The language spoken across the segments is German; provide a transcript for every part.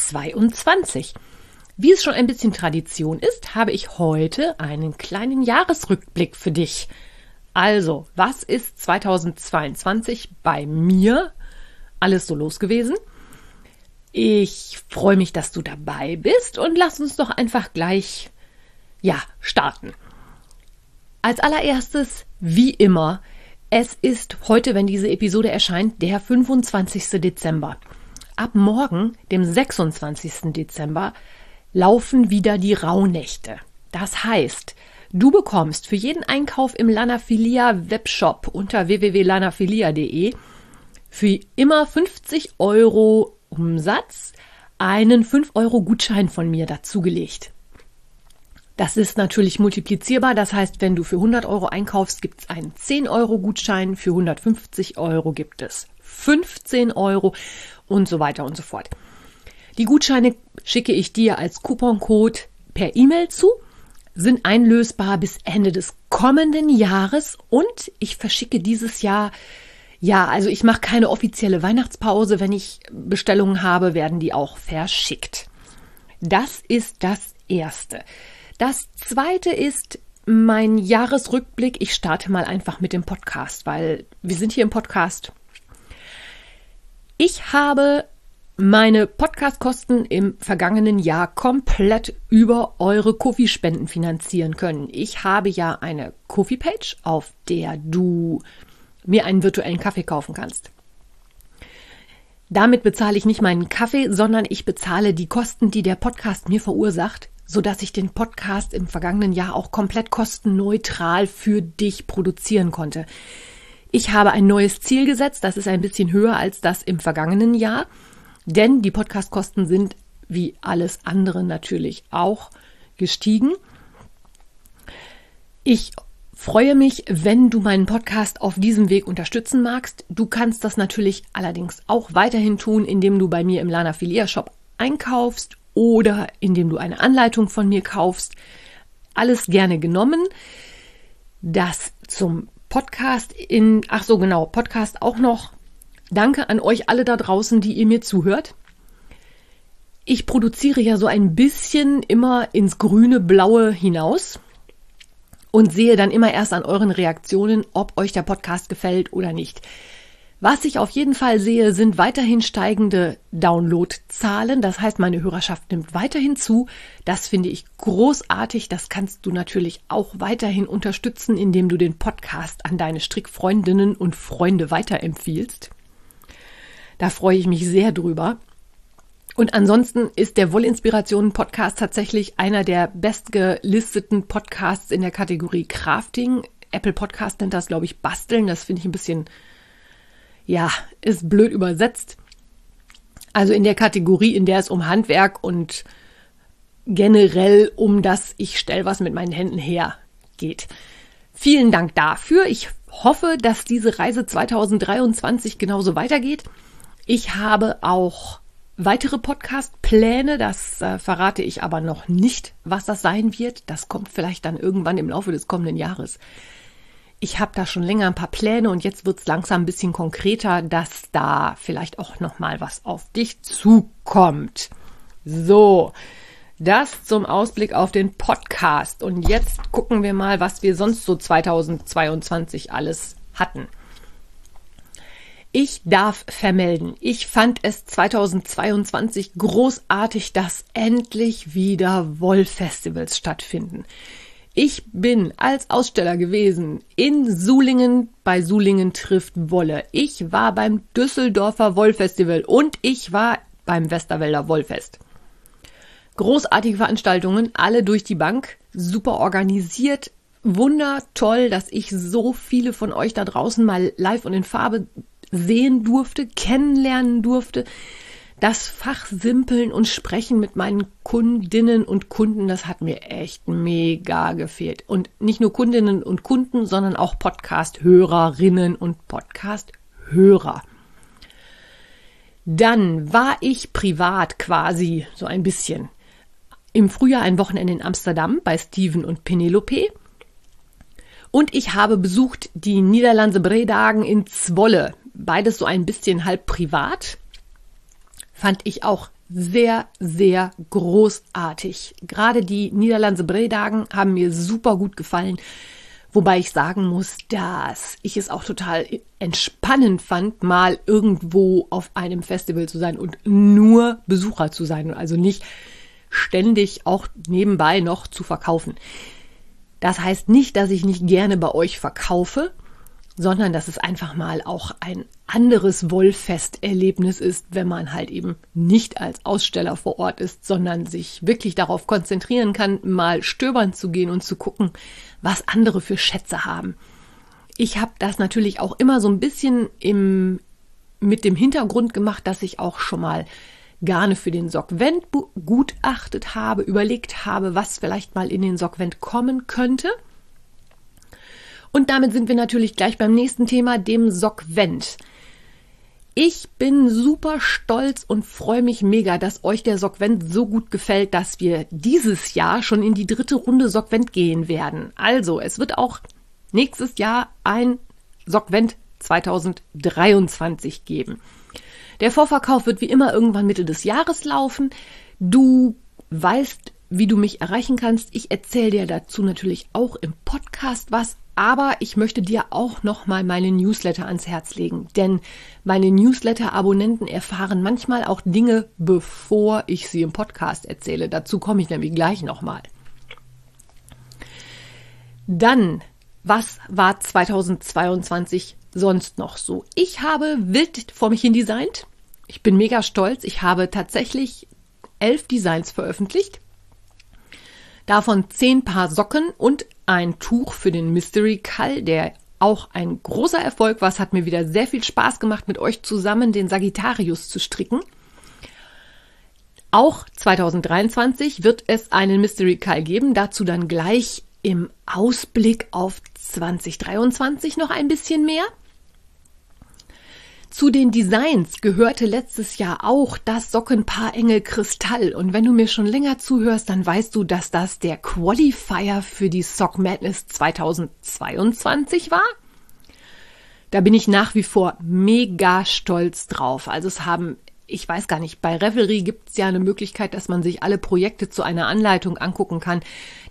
2022. Wie es schon ein bisschen Tradition ist, habe ich heute einen kleinen Jahresrückblick für dich. Also, was ist 2022 bei mir alles so los gewesen? Ich freue mich, dass du dabei bist und lass uns doch einfach gleich, ja, starten. Als allererstes, wie immer, es ist heute, wenn diese Episode erscheint, der 25. Dezember. Ab morgen, dem 26. Dezember, laufen wieder die Rauhnächte. Das heißt, du bekommst für jeden Einkauf im Lanafilia Webshop unter www.lanafilia.de für immer 50 Euro Umsatz einen 5 Euro Gutschein von mir dazugelegt. Das ist natürlich multiplizierbar. Das heißt, wenn du für 100 Euro einkaufst, gibt es einen 10 Euro Gutschein. Für 150 Euro gibt es 15 Euro und so weiter und so fort. Die Gutscheine schicke ich dir als Couponcode per E-Mail zu, sind einlösbar bis Ende des kommenden Jahres und ich verschicke dieses Jahr ja, also ich mache keine offizielle Weihnachtspause. Wenn ich Bestellungen habe, werden die auch verschickt. Das ist das Erste. Das zweite ist mein Jahresrückblick. Ich starte mal einfach mit dem Podcast, weil wir sind hier im Podcast. Ich habe meine Podcastkosten im vergangenen Jahr komplett über eure Kofi-Spenden finanzieren können. Ich habe ja eine Kofi-Page, auf der du mir einen virtuellen Kaffee kaufen kannst. Damit bezahle ich nicht meinen Kaffee, sondern ich bezahle die Kosten, die der Podcast mir verursacht so dass ich den Podcast im vergangenen Jahr auch komplett kostenneutral für dich produzieren konnte. Ich habe ein neues Ziel gesetzt, das ist ein bisschen höher als das im vergangenen Jahr, denn die Podcastkosten sind wie alles andere natürlich auch gestiegen. Ich freue mich, wenn du meinen Podcast auf diesem Weg unterstützen magst. Du kannst das natürlich allerdings auch weiterhin tun, indem du bei mir im Lana Filia Shop einkaufst oder indem du eine Anleitung von mir kaufst. Alles gerne genommen. Das zum Podcast in, ach so genau, Podcast auch noch. Danke an euch alle da draußen, die ihr mir zuhört. Ich produziere ja so ein bisschen immer ins grüne, blaue hinaus und sehe dann immer erst an euren Reaktionen, ob euch der Podcast gefällt oder nicht. Was ich auf jeden Fall sehe, sind weiterhin steigende Downloadzahlen. Das heißt, meine Hörerschaft nimmt weiterhin zu. Das finde ich großartig. Das kannst du natürlich auch weiterhin unterstützen, indem du den Podcast an deine Strickfreundinnen und Freunde weiterempfiehlst. Da freue ich mich sehr drüber. Und ansonsten ist der Wollinspirationen Podcast tatsächlich einer der bestgelisteten Podcasts in der Kategorie Crafting. Apple Podcast nennt das, glaube ich, Basteln. Das finde ich ein bisschen ja, ist blöd übersetzt. Also in der Kategorie, in der es um Handwerk und generell um das ich stelle was mit meinen Händen her geht. Vielen Dank dafür. Ich hoffe, dass diese Reise 2023 genauso weitergeht. Ich habe auch weitere Podcast-Pläne, das äh, verrate ich aber noch nicht, was das sein wird. Das kommt vielleicht dann irgendwann im Laufe des kommenden Jahres ich habe da schon länger ein paar Pläne und jetzt wird es langsam ein bisschen konkreter, dass da vielleicht auch noch mal was auf dich zukommt. So, das zum Ausblick auf den Podcast und jetzt gucken wir mal, was wir sonst so 2022 alles hatten. Ich darf vermelden, ich fand es 2022 großartig, dass endlich wieder Wollfestivals stattfinden. Ich bin als Aussteller gewesen in Sulingen bei Sulingen trifft Wolle. Ich war beim Düsseldorfer Wollfestival und ich war beim Westerwälder Wollfest. Großartige Veranstaltungen, alle durch die Bank, super organisiert, wundertoll, dass ich so viele von euch da draußen mal live und in Farbe sehen durfte, kennenlernen durfte. Das Fachsimpeln und Sprechen mit meinen Kundinnen und Kunden, das hat mir echt mega gefehlt. Und nicht nur Kundinnen und Kunden, sondern auch Podcast-Hörerinnen und Podcast-Hörer. Dann war ich privat quasi so ein bisschen im Frühjahr ein Wochenende in Amsterdam bei Steven und Penelope. Und ich habe besucht die Niederlandse Bredagen in Zwolle. Beides so ein bisschen halb privat fand ich auch sehr, sehr großartig. Gerade die Niederlandse Bredagen haben mir super gut gefallen. Wobei ich sagen muss, dass ich es auch total entspannend fand, mal irgendwo auf einem Festival zu sein und nur Besucher zu sein. Also nicht ständig auch nebenbei noch zu verkaufen. Das heißt nicht, dass ich nicht gerne bei euch verkaufe, sondern dass es einfach mal auch ein anderes Wollfest-Erlebnis ist, wenn man halt eben nicht als Aussteller vor Ort ist, sondern sich wirklich darauf konzentrieren kann, mal stöbern zu gehen und zu gucken, was andere für Schätze haben. Ich habe das natürlich auch immer so ein bisschen im, mit dem Hintergrund gemacht, dass ich auch schon mal Garne für den Sockvent gutachtet habe, überlegt habe, was vielleicht mal in den Sockvent kommen könnte. Und damit sind wir natürlich gleich beim nächsten Thema, dem Sockvent. Ich bin super stolz und freue mich mega, dass euch der Sockvent so gut gefällt, dass wir dieses Jahr schon in die dritte Runde Sockvent gehen werden. Also, es wird auch nächstes Jahr ein Sockvent 2023 geben. Der Vorverkauf wird wie immer irgendwann Mitte des Jahres laufen. Du weißt, wie du mich erreichen kannst. Ich erzähle dir dazu natürlich auch im Podcast was, aber ich möchte dir auch noch mal meine Newsletter ans Herz legen, denn meine Newsletter-Abonnenten erfahren manchmal auch Dinge, bevor ich sie im Podcast erzähle. Dazu komme ich nämlich gleich noch mal. Dann, was war 2022 sonst noch so? Ich habe wild vor mich hin designt. Ich bin mega stolz. Ich habe tatsächlich elf Designs veröffentlicht. Davon zehn Paar Socken und ein Tuch für den Mystery Call, der auch ein großer Erfolg war. Es hat mir wieder sehr viel Spaß gemacht, mit euch zusammen den Sagittarius zu stricken. Auch 2023 wird es einen Mystery Call geben. Dazu dann gleich im Ausblick auf 2023 noch ein bisschen mehr. Zu den Designs gehörte letztes Jahr auch das Sockenpaar Engel Kristall. Und wenn du mir schon länger zuhörst, dann weißt du, dass das der Qualifier für die Sock Madness 2022 war. Da bin ich nach wie vor mega stolz drauf. Also es haben, ich weiß gar nicht, bei Revelry gibt es ja eine Möglichkeit, dass man sich alle Projekte zu einer Anleitung angucken kann.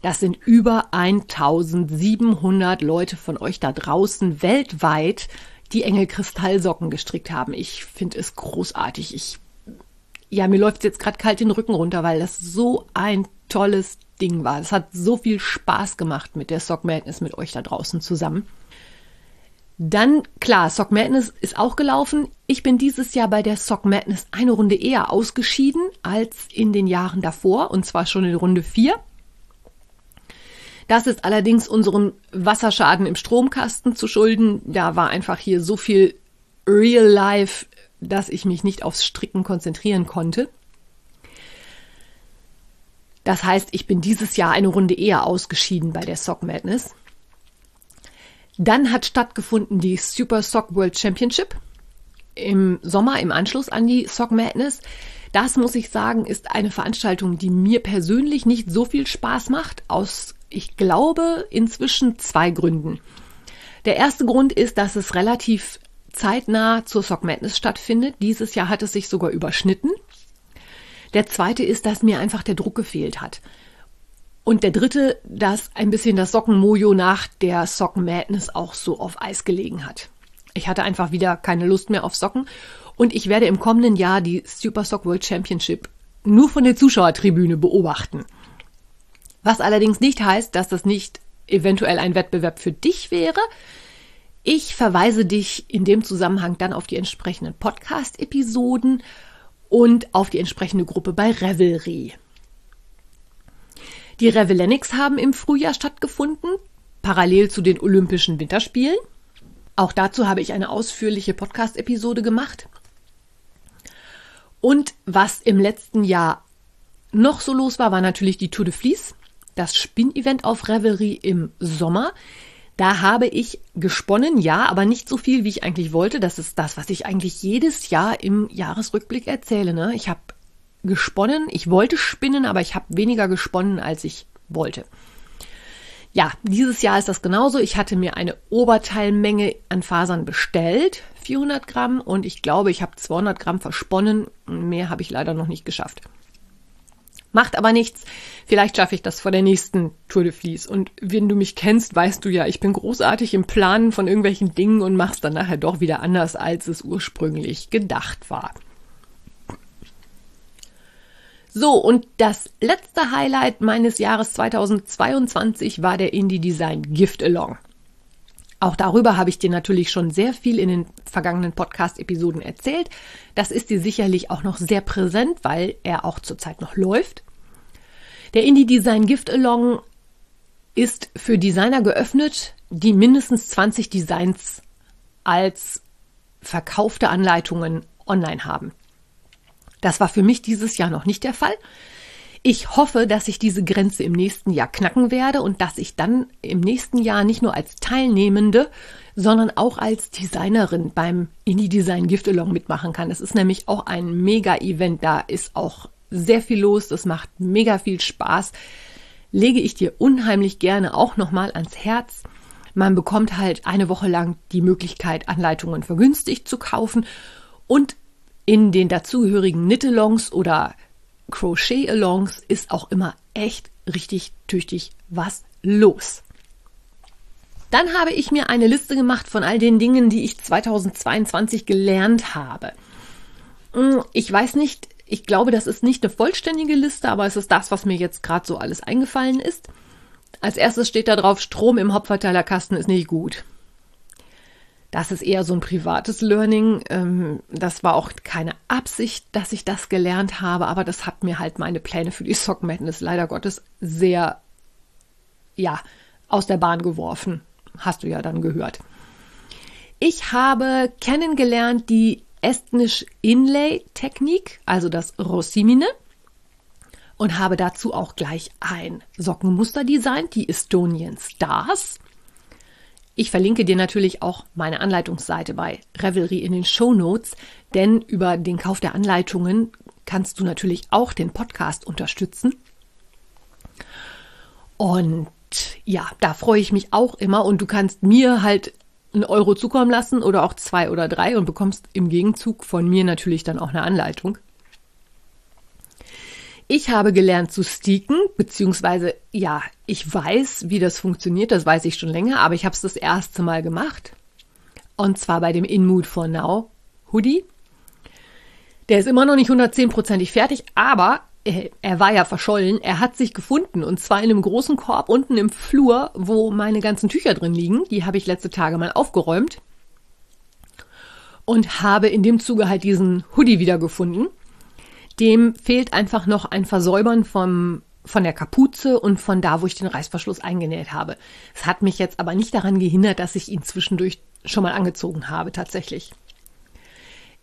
Das sind über 1700 Leute von euch da draußen weltweit, die Engel Kristallsocken gestrickt haben. Ich finde es großartig. Ich, ja, mir läuft jetzt gerade kalt den Rücken runter, weil das so ein tolles Ding war. Es hat so viel Spaß gemacht mit der Sock Madness mit euch da draußen zusammen. Dann, klar, Sock Madness ist auch gelaufen. Ich bin dieses Jahr bei der Sock Madness eine Runde eher ausgeschieden als in den Jahren davor, und zwar schon in Runde 4. Das ist allerdings unserem Wasserschaden im Stromkasten zu schulden. Da war einfach hier so viel Real Life, dass ich mich nicht aufs Stricken konzentrieren konnte. Das heißt, ich bin dieses Jahr eine Runde eher ausgeschieden bei der Sock Madness. Dann hat stattgefunden die Super Sock World Championship im Sommer im Anschluss an die Sock Madness. Das muss ich sagen, ist eine Veranstaltung, die mir persönlich nicht so viel Spaß macht, aus ich glaube, inzwischen zwei Gründen. Der erste Grund ist, dass es relativ zeitnah zur Sock Madness stattfindet. Dieses Jahr hat es sich sogar überschnitten. Der zweite ist, dass mir einfach der Druck gefehlt hat. Und der dritte, dass ein bisschen das Sockenmojo nach der Socken Madness auch so auf Eis gelegen hat. Ich hatte einfach wieder keine Lust mehr auf Socken und ich werde im kommenden Jahr die Super Sock World Championship nur von der Zuschauertribüne beobachten. Was allerdings nicht heißt, dass das nicht eventuell ein Wettbewerb für dich wäre. Ich verweise dich in dem Zusammenhang dann auf die entsprechenden Podcast-Episoden und auf die entsprechende Gruppe bei Revelry. Die Revelenics haben im Frühjahr stattgefunden, parallel zu den Olympischen Winterspielen. Auch dazu habe ich eine ausführliche Podcast-Episode gemacht. Und was im letzten Jahr noch so los war, war natürlich die Tour de Vlies, das Spin-Event auf Revelry im Sommer. Da habe ich gesponnen, ja, aber nicht so viel, wie ich eigentlich wollte. Das ist das, was ich eigentlich jedes Jahr im Jahresrückblick erzähle. Ne? Ich habe gesponnen, ich wollte spinnen, aber ich habe weniger gesponnen, als ich wollte. Ja, dieses Jahr ist das genauso. Ich hatte mir eine Oberteilmenge an Fasern bestellt, 400 Gramm, und ich glaube, ich habe 200 Gramm versponnen. Mehr habe ich leider noch nicht geschafft. Macht aber nichts. Vielleicht schaffe ich das vor der nächsten Tour de Vlies. Und wenn du mich kennst, weißt du ja, ich bin großartig im Planen von irgendwelchen Dingen und mach's dann nachher doch wieder anders, als es ursprünglich gedacht war. So, und das letzte Highlight meines Jahres 2022 war der Indie Design Gift Along. Auch darüber habe ich dir natürlich schon sehr viel in den vergangenen Podcast-Episoden erzählt. Das ist dir sicherlich auch noch sehr präsent, weil er auch zurzeit noch läuft. Der Indie Design Gift Along ist für Designer geöffnet, die mindestens 20 Designs als verkaufte Anleitungen online haben. Das war für mich dieses Jahr noch nicht der Fall. Ich hoffe, dass ich diese Grenze im nächsten Jahr knacken werde und dass ich dann im nächsten Jahr nicht nur als Teilnehmende, sondern auch als Designerin beim Indie Design Gift Along mitmachen kann. Das ist nämlich auch ein Mega-Event. Da ist auch sehr viel los. Das macht mega viel Spaß. Lege ich dir unheimlich gerne auch nochmal ans Herz. Man bekommt halt eine Woche lang die Möglichkeit, Anleitungen vergünstigt zu kaufen und in den dazugehörigen Knit-Alongs oder Crochet-Alongs ist auch immer echt richtig tüchtig was los. Dann habe ich mir eine Liste gemacht von all den Dingen, die ich 2022 gelernt habe. Hm, ich weiß nicht, ich glaube, das ist nicht eine vollständige Liste, aber es ist das, was mir jetzt gerade so alles eingefallen ist. Als erstes steht da drauf, Strom im Hauptverteilerkasten ist nicht gut. Das ist eher so ein privates Learning. Ähm, das war auch keine Absicht, dass ich das gelernt habe, aber das hat mir halt meine Pläne für die Sock Madness leider Gottes sehr, ja, aus der Bahn geworfen. Hast du ja dann gehört. Ich habe kennengelernt die estnisch Inlay Technik, also das Rossimine und habe dazu auch gleich ein Sockenmuster designt, die Estonian Stars. Ich verlinke dir natürlich auch meine Anleitungsseite bei Revelry in den Show Notes, denn über den Kauf der Anleitungen kannst du natürlich auch den Podcast unterstützen. Und ja, da freue ich mich auch immer und du kannst mir halt einen Euro zukommen lassen oder auch zwei oder drei und bekommst im Gegenzug von mir natürlich dann auch eine Anleitung. Ich habe gelernt zu sticken, beziehungsweise ja, ich weiß, wie das funktioniert, das weiß ich schon länger, aber ich habe es das erste Mal gemacht. Und zwar bei dem In Mood for Now Hoodie. Der ist immer noch nicht 110%ig fertig, aber er, er war ja verschollen. Er hat sich gefunden und zwar in einem großen Korb unten im Flur, wo meine ganzen Tücher drin liegen. Die habe ich letzte Tage mal aufgeräumt und habe in dem Zuge halt diesen Hoodie wiedergefunden. Dem fehlt einfach noch ein Versäubern vom, von der Kapuze und von da, wo ich den Reißverschluss eingenäht habe. Es hat mich jetzt aber nicht daran gehindert, dass ich ihn zwischendurch schon mal angezogen habe, tatsächlich.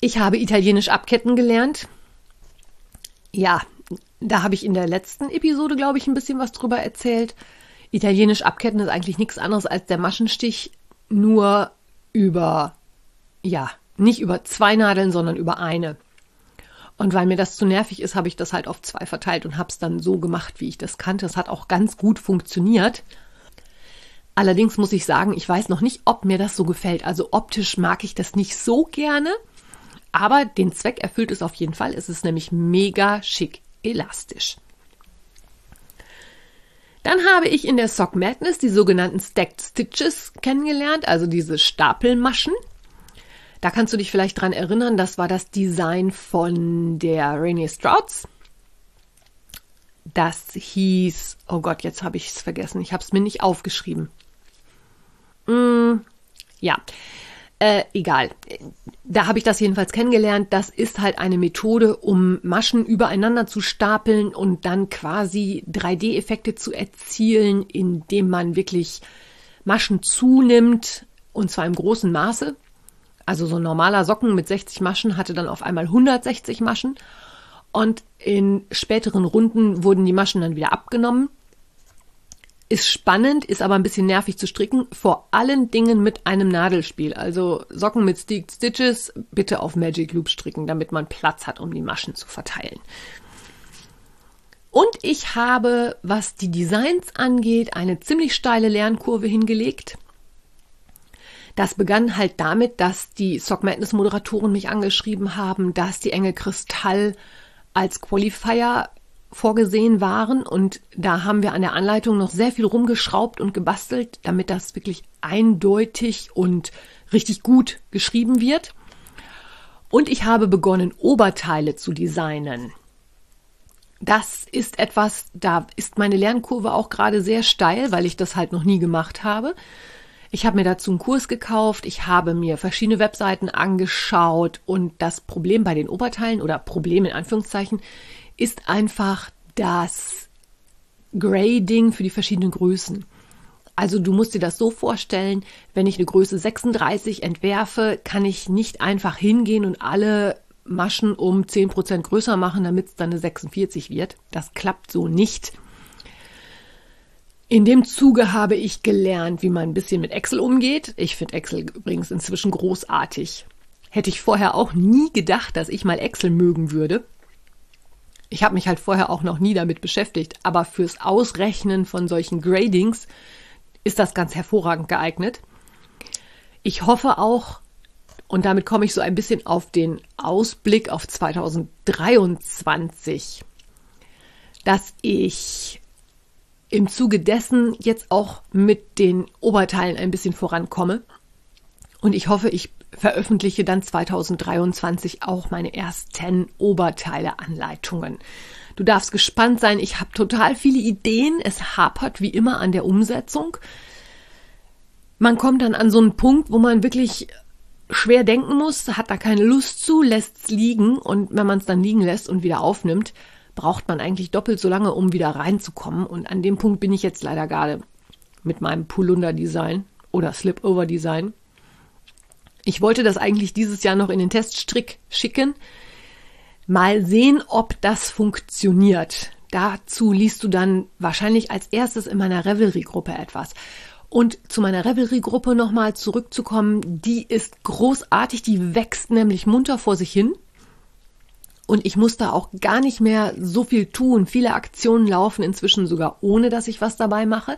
Ich habe Italienisch abketten gelernt. Ja, da habe ich in der letzten Episode, glaube ich, ein bisschen was drüber erzählt. Italienisch abketten ist eigentlich nichts anderes als der Maschenstich, nur über, ja, nicht über zwei Nadeln, sondern über eine. Und weil mir das zu nervig ist, habe ich das halt auf zwei verteilt und habe es dann so gemacht, wie ich das kannte. Es hat auch ganz gut funktioniert. Allerdings muss ich sagen, ich weiß noch nicht, ob mir das so gefällt. Also optisch mag ich das nicht so gerne, aber den Zweck erfüllt es auf jeden Fall. Es ist nämlich mega schick elastisch. Dann habe ich in der Sock Madness die sogenannten Stacked Stitches kennengelernt, also diese Stapelmaschen. Da kannst du dich vielleicht dran erinnern, das war das Design von der Rainier Strouts. Das hieß, oh Gott, jetzt habe ich es vergessen. Ich habe es mir nicht aufgeschrieben. Mm, ja, äh, egal. Da habe ich das jedenfalls kennengelernt. Das ist halt eine Methode, um Maschen übereinander zu stapeln und dann quasi 3D-Effekte zu erzielen, indem man wirklich Maschen zunimmt und zwar im großen Maße Also so ein normaler Socken mit 60 Maschen hatte dann auf einmal 160 Maschen. Und in späteren Runden wurden die Maschen dann wieder abgenommen. Ist spannend, ist aber ein bisschen nervig zu stricken. Vor allen Dingen mit einem Nadelspiel. Also Socken mit Steaked Stitches bitte auf Magic Loop stricken, damit man Platz hat, um die Maschen zu verteilen. Und ich habe, was die Designs angeht, eine ziemlich steile Lernkurve hingelegt. Das begann halt damit, dass die Sock Madness Moderatoren mich angeschrieben haben, dass die Enge Kristall als Qualifier vorgesehen waren und da haben wir an der Anleitung noch sehr viel rumgeschraubt und gebastelt, damit das wirklich eindeutig und richtig gut geschrieben wird. Und ich habe begonnen, Oberteile zu designen. Das ist etwas, da ist meine Lernkurve auch gerade sehr steil, weil ich das halt noch nie gemacht habe. Ich habe mir dazu einen Kurs gekauft, ich habe mir verschiedene Webseiten angeschaut und das Problem bei den Oberteilen oder Problem in Anführungszeichen ist einfach das Grading für die verschiedenen Größen. Also du musst dir das so vorstellen, wenn ich eine Größe 36 entwerfe, kann ich nicht einfach hingehen und alle Maschen um 10% größer machen, damit es dann eine 46 wird. Das klappt so nicht. In dem Zuge habe ich gelernt, wie man ein bisschen mit Excel umgeht. Ich finde Excel übrigens inzwischen großartig. Hätte ich vorher auch nie gedacht, dass ich mal Excel mögen würde. Ich habe mich halt vorher auch noch nie damit beschäftigt, aber fürs Ausrechnen von solchen Gradings ist das ganz hervorragend geeignet. Ich hoffe auch, und damit komme ich so ein bisschen auf den Ausblick auf 2023, dass ich im Zuge dessen jetzt auch mit den Oberteilen ein bisschen vorankomme. Und ich hoffe, ich veröffentliche dann 2023 auch meine ersten Oberteile-Anleitungen. Du darfst gespannt sein. Ich habe total viele Ideen. Es hapert wie immer an der Umsetzung. Man kommt dann an so einen Punkt, wo man wirklich schwer denken muss, hat da keine Lust zu, lässt es liegen und wenn man es dann liegen lässt und wieder aufnimmt, braucht man eigentlich doppelt so lange, um wieder reinzukommen. Und an dem Punkt bin ich jetzt leider gerade mit meinem Polunder-Design oder Slip-Over-Design. Ich wollte das eigentlich dieses Jahr noch in den Teststrick schicken. Mal sehen, ob das funktioniert. Dazu liest du dann wahrscheinlich als erstes in meiner Revelry-Gruppe etwas. Und zu meiner Revelry-Gruppe nochmal zurückzukommen, die ist großartig, die wächst nämlich munter vor sich hin. Und ich muss da auch gar nicht mehr so viel tun. Viele Aktionen laufen inzwischen sogar ohne, dass ich was dabei mache.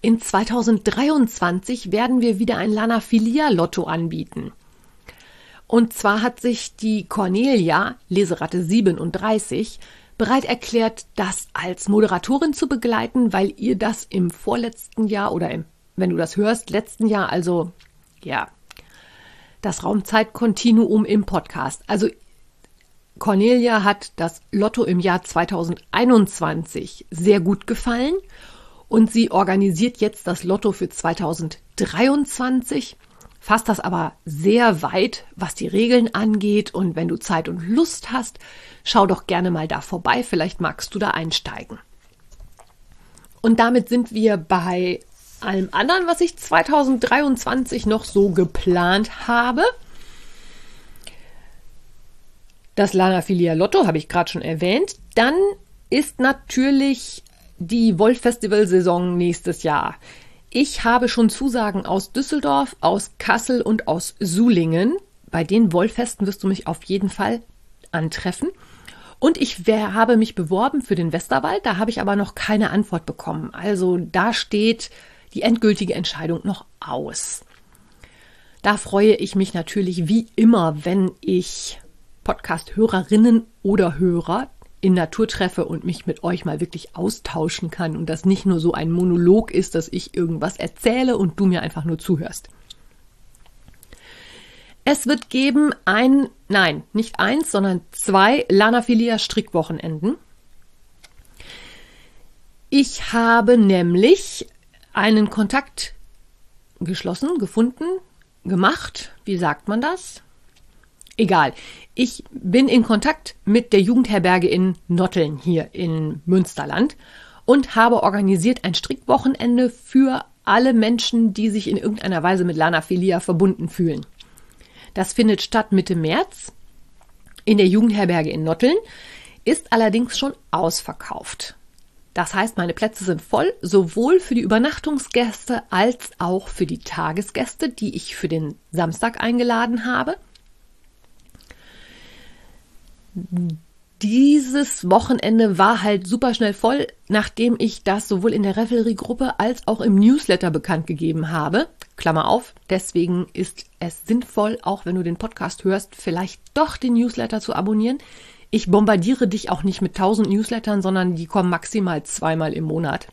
In 2023 werden wir wieder ein Lana Filia Lotto anbieten. Und zwar hat sich die Cornelia, Leseratte 37, bereit erklärt, das als Moderatorin zu begleiten, weil ihr das im vorletzten Jahr oder im, wenn du das hörst, letzten Jahr, also ja, das Raumzeitkontinuum im Podcast. Also Cornelia hat das Lotto im Jahr 2021 sehr gut gefallen und sie organisiert jetzt das Lotto für 2023, fasst das aber sehr weit, was die Regeln angeht und wenn du Zeit und Lust hast, schau doch gerne mal da vorbei, vielleicht magst du da einsteigen. Und damit sind wir bei allem anderen, was ich 2023 noch so geplant habe. Das Lana Filia Lotto habe ich gerade schon erwähnt. Dann ist natürlich die Wolf Festival Saison nächstes Jahr. Ich habe schon Zusagen aus Düsseldorf, aus Kassel und aus Sulingen. Bei den Wollfesten wirst du mich auf jeden Fall antreffen. Und ich habe mich beworben für den Westerwald, da habe ich aber noch keine Antwort bekommen. Also da steht die endgültige Entscheidung noch aus. Da freue ich mich natürlich wie immer, wenn ich Podcast-Hörerinnen oder Hörer in Natur treffe und mich mit euch mal wirklich austauschen kann und das nicht nur so ein Monolog ist, dass ich irgendwas erzähle und du mir einfach nur zuhörst. Es wird geben ein, nein, nicht eins, sondern zwei Lanaphilia Strickwochenenden. Ich habe nämlich einen Kontakt geschlossen, gefunden, gemacht. Wie sagt man das? Egal. Ich bin in Kontakt mit der Jugendherberge in Notteln hier in Münsterland und habe organisiert ein Strickwochenende für alle Menschen, die sich in irgendeiner Weise mit Lana Filia verbunden fühlen. Das findet statt Mitte März in der Jugendherberge in Notteln, ist allerdings schon ausverkauft. Das heißt, meine Plätze sind voll, sowohl für die Übernachtungsgäste als auch für die Tagesgäste, die ich für den Samstag eingeladen habe. Dieses Wochenende war halt super schnell voll, nachdem ich das sowohl in der Revelry-Gruppe als auch im Newsletter bekannt gegeben habe. Klammer auf, deswegen ist es sinnvoll, auch wenn du den Podcast hörst, vielleicht doch den Newsletter zu abonnieren. Ich bombardiere dich auch nicht mit tausend Newslettern, sondern die kommen maximal zweimal im Monat.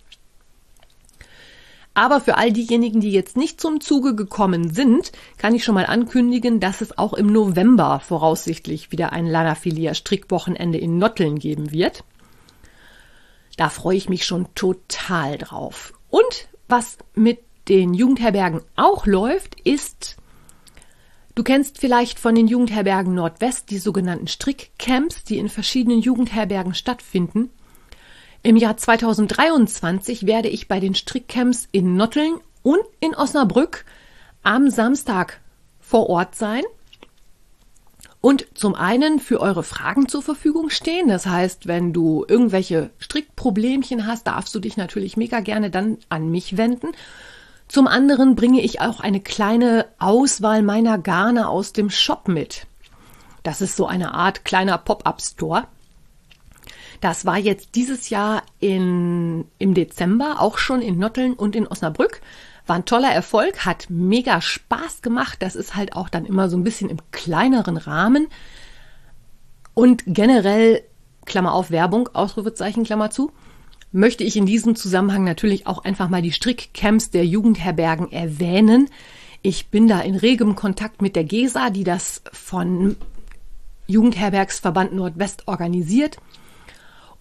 Aber für all diejenigen, die jetzt nicht zum Zuge gekommen sind, kann ich schon mal ankündigen, dass es auch im November voraussichtlich wieder ein Lanafilia Strickwochenende in Notteln geben wird. Da freue ich mich schon total drauf. Und was mit den Jugendherbergen auch läuft, ist Du kennst vielleicht von den Jugendherbergen Nordwest die sogenannten Strickcamps, die in verschiedenen Jugendherbergen stattfinden. Im Jahr 2023 werde ich bei den Strickcamps in Notteln und in Osnabrück am Samstag vor Ort sein und zum einen für eure Fragen zur Verfügung stehen. Das heißt, wenn du irgendwelche Strickproblemchen hast, darfst du dich natürlich mega gerne dann an mich wenden. Zum anderen bringe ich auch eine kleine Auswahl meiner Garne aus dem Shop mit. Das ist so eine Art kleiner Pop-up-Store. Das war jetzt dieses Jahr in, im Dezember auch schon in Notteln und in Osnabrück. War ein toller Erfolg, hat mega Spaß gemacht. Das ist halt auch dann immer so ein bisschen im kleineren Rahmen. Und generell, Klammer auf Werbung, Ausrufezeichen, Klammer zu, möchte ich in diesem Zusammenhang natürlich auch einfach mal die Strickcamps der Jugendherbergen erwähnen. Ich bin da in regem Kontakt mit der GESA, die das von Jugendherbergsverband Nordwest organisiert.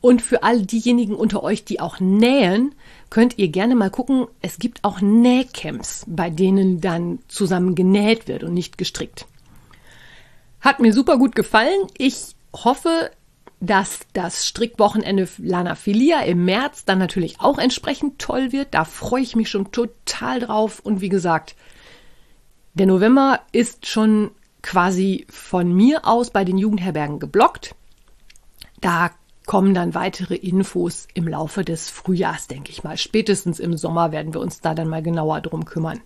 Und für all diejenigen unter euch, die auch nähen, könnt ihr gerne mal gucken. Es gibt auch Nähcamps, bei denen dann zusammen genäht wird und nicht gestrickt. Hat mir super gut gefallen. Ich hoffe, dass das Strickwochenende Lana Filia im März dann natürlich auch entsprechend toll wird. Da freue ich mich schon total drauf. Und wie gesagt, der November ist schon quasi von mir aus bei den Jugendherbergen geblockt. Da kommen dann weitere Infos im Laufe des Frühjahrs, denke ich mal. Spätestens im Sommer werden wir uns da dann mal genauer drum kümmern.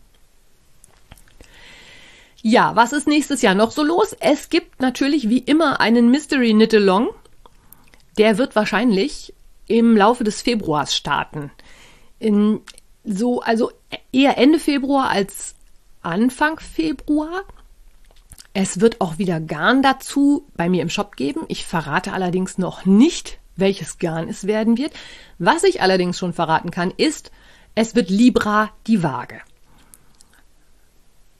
Ja, was ist nächstes Jahr noch so los? Es gibt natürlich wie immer einen Mystery Knit Along der wird wahrscheinlich im Laufe des Februars starten. In so, also eher Ende Februar als Anfang Februar. Es wird auch wieder Garn dazu bei mir im Shop geben. Ich verrate allerdings noch nicht, welches Garn es werden wird. Was ich allerdings schon verraten kann, ist, es wird Libra die Waage.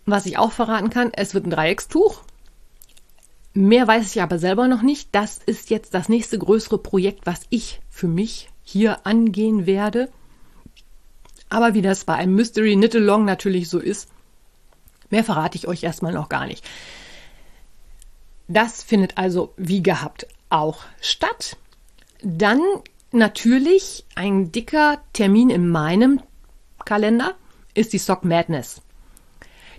Was ich auch verraten kann, es wird ein Dreieckstuch. Mehr weiß ich aber selber noch nicht. Das ist jetzt das nächste größere Projekt, was ich für mich hier angehen werde. Aber wie das bei einem Mystery Knit Along natürlich so ist, mehr verrate ich euch erstmal noch gar nicht. Das findet also wie gehabt auch statt. Dann natürlich ein dicker Termin in meinem Kalender ist die Sock Madness.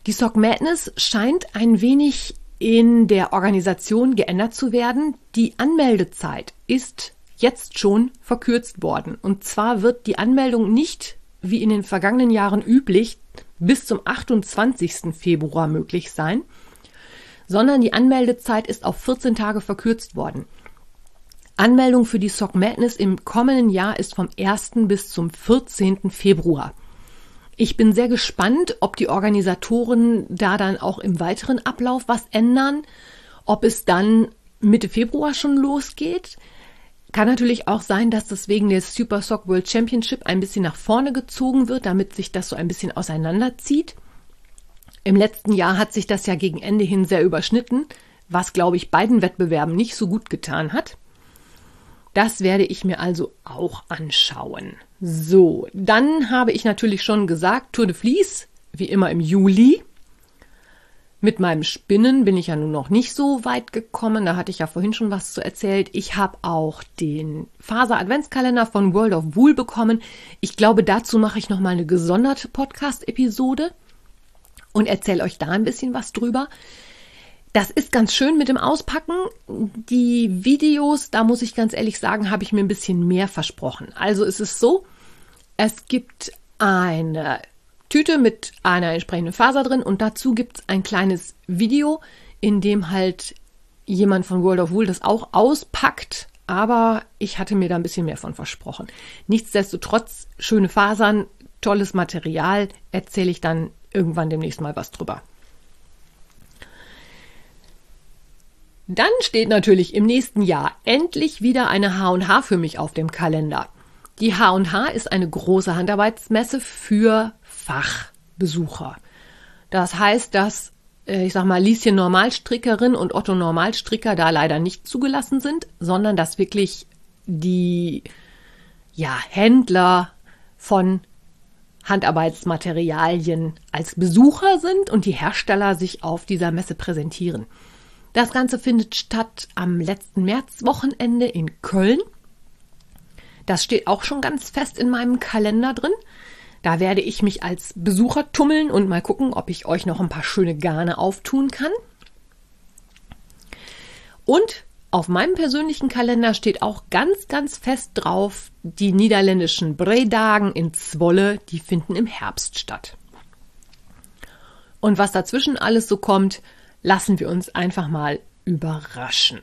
Die Sock Madness scheint ein wenig in der Organisation geändert zu werden. Die Anmeldezeit ist jetzt schon verkürzt worden. Und zwar wird die Anmeldung nicht wie in den vergangenen Jahren üblich bis zum 28. Februar möglich sein, sondern die Anmeldezeit ist auf 14 Tage verkürzt worden. Anmeldung für die Sock Madness im kommenden Jahr ist vom 1. bis zum 14. Februar. Ich bin sehr gespannt, ob die Organisatoren da dann auch im weiteren Ablauf was ändern, ob es dann Mitte Februar schon losgeht. Kann natürlich auch sein, dass das wegen der Super Sock World Championship ein bisschen nach vorne gezogen wird, damit sich das so ein bisschen auseinanderzieht. Im letzten Jahr hat sich das ja gegen Ende hin sehr überschnitten, was, glaube ich, beiden Wettbewerben nicht so gut getan hat. Das werde ich mir also auch anschauen. So, dann habe ich natürlich schon gesagt, Tour de Vlies, wie immer im Juli. Mit meinem Spinnen bin ich ja nun noch nicht so weit gekommen. Da hatte ich ja vorhin schon was zu erzählt. Ich habe auch den Faser Adventskalender von World of Wool bekommen. Ich glaube, dazu mache ich noch mal eine gesonderte Podcast-Episode und erzähle euch da ein bisschen was drüber. Das ist ganz schön mit dem Auspacken. Die Videos, da muss ich ganz ehrlich sagen, habe ich mir ein bisschen mehr versprochen. Also es ist so, es gibt eine Tüte mit einer entsprechenden Faser drin und dazu gibt es ein kleines Video, in dem halt jemand von World of Wool das auch auspackt, aber ich hatte mir da ein bisschen mehr von versprochen. Nichtsdestotrotz, schöne Fasern, tolles Material, erzähle ich dann irgendwann demnächst mal was drüber. Dann steht natürlich im nächsten Jahr endlich wieder eine H&H für mich auf dem Kalender. Die H&H ist eine große Handarbeitsmesse für Fachbesucher. Das heißt, dass äh, ich sag mal Lieschen Normalstrickerin und Otto Normalstricker da leider nicht zugelassen sind, sondern dass wirklich die ja, Händler von Handarbeitsmaterialien als Besucher sind und die Hersteller sich auf dieser Messe präsentieren. Das Ganze findet statt am letzten Märzwochenende in Köln. Das steht auch schon ganz fest in meinem Kalender drin. Da werde ich mich als Besucher tummeln und mal gucken, ob ich euch noch ein paar schöne Garne auftun kann. Und auf meinem persönlichen Kalender steht auch ganz, ganz fest drauf, die niederländischen Bredagen in Zwolle, die finden im Herbst statt. Und was dazwischen alles so kommt, lassen wir uns einfach mal überraschen.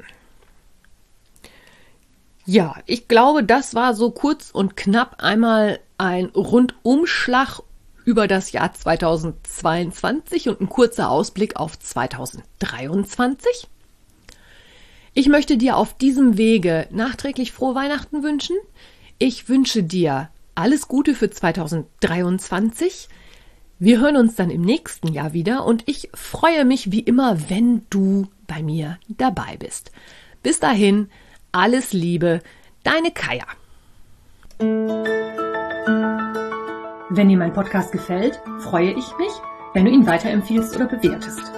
Ja, ich glaube, das war so kurz und knapp einmal ein Rundumschlag über das Jahr 2022 und ein kurzer Ausblick auf 2023. Ich möchte dir auf diesem Wege nachträglich frohe Weihnachten wünschen. Ich wünsche dir alles Gute für 2023. Wir hören uns dann im nächsten Jahr wieder und ich freue mich wie immer, wenn du bei mir dabei bist. Bis dahin, alles Liebe, deine Kaya. Wenn dir mein Podcast gefällt, freue ich mich, wenn du ihn weiterempfiehlst oder bewertest.